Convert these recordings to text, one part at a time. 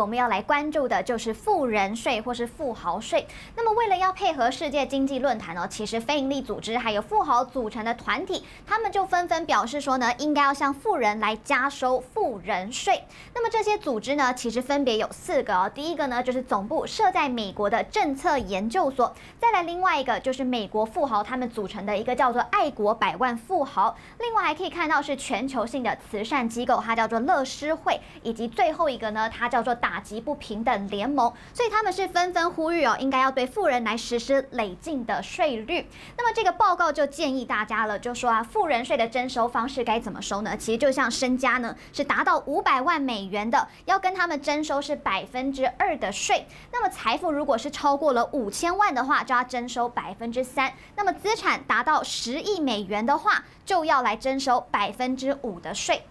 我们要来关注的就是富人税或是富豪税。那么，为了要配合世界经济论坛呢，其实非营利组织还有富豪组成的团体，他们就纷纷表示说呢，应该要向富人来加收富人税。那么这些组织呢，其实分别有四个哦。第一个呢，就是总部设在美国的政策研究所；再来另外一个就是美国富豪他们组成的一个叫做爱国百万富豪；另外还可以看到是全球性的慈善机构，它叫做乐施会；以及最后一个呢，它叫做。打击不平等联盟，所以他们是纷纷呼吁哦，应该要对富人来实施累进的税率。那么这个报告就建议大家了，就说啊，富人税的征收方式该怎么收呢？其实就像身家呢是达到五百万美元的，要跟他们征收是百分之二的税。那么财富如果是超过了五千万的话，就要征收百分之三。那么资产达到十亿美元的话，就要来征收百分之五的税。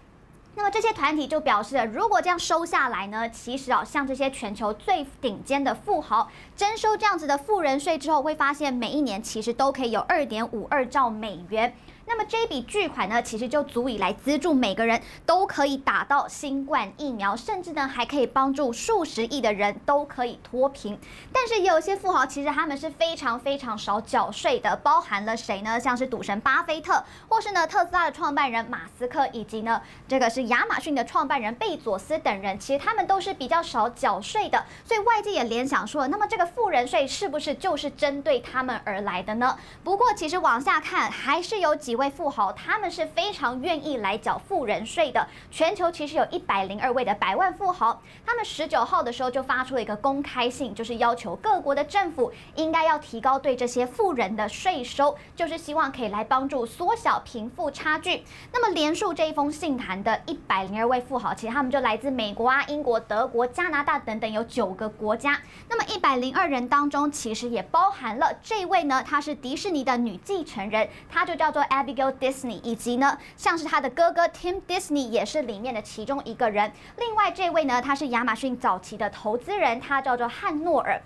那么这些团体就表示了，如果这样收下来呢，其实啊，像这些全球最顶尖的富豪征收这样子的富人税之后，会发现每一年其实都可以有二点五二兆美元。那么这笔巨款呢，其实就足以来资助每个人都可以打到新冠疫苗，甚至呢还可以帮助数十亿的人都可以脱贫。但是有些富豪，其实他们是非常非常少缴税的，包含了谁呢？像是赌神巴菲特，或是呢特斯拉的创办人马斯克，以及呢这个是亚马逊的创办人贝佐斯等人，其实他们都是比较少缴税的。所以外界也联想说，那么这个富人税是不是就是针对他们而来的呢？不过其实往下看，还是有几。位富豪，他们是非常愿意来缴富人税的。全球其实有一百零二位的百万富豪，他们十九号的时候就发出了一个公开信，就是要求各国的政府应该要提高对这些富人的税收，就是希望可以来帮助缩小贫富差距。那么，连署这一封信函的一百零二位富豪，其实他们就来自美国啊、英国、德国、加拿大等等有九个国家。那么一百零二人当中，其实也包含了这位呢，她是迪士尼的女继承人，她就叫做 Abigail Disney，以及呢，像是他的哥哥 Tim Disney 也是里面的其中一个人。另外这位呢，他是亚马逊早期的投资人，他叫做汉诺尔。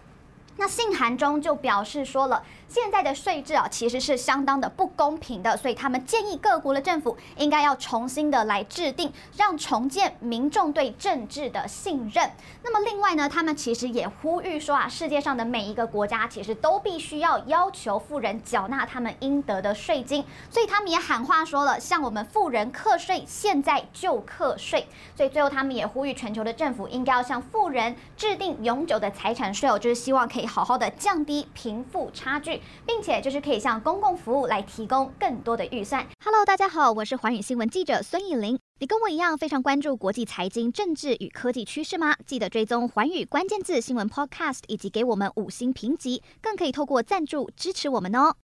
那信函中就表示说了，现在的税制啊，其实是相当的不公平的，所以他们建议各国的政府应该要重新的来制定，让重建民众对政治的信任。那么另外呢，他们其实也呼吁说啊，世界上的每一个国家其实都必须要要求富人缴纳他们应得的税金，所以他们也喊话说了，向我们富人课税，现在就课税。所以最后他们也呼吁全球的政府应该要向富人制定永久的财产税哦，就是希望可以。好好的降低贫富差距，并且就是可以向公共服务来提供更多的预算。Hello，大家好，我是环宇新闻记者孙颖玲。你跟我一样非常关注国际财经、政治与科技趋势吗？记得追踪环宇关键字新闻 Podcast，以及给我们五星评级，更可以透过赞助支持我们哦。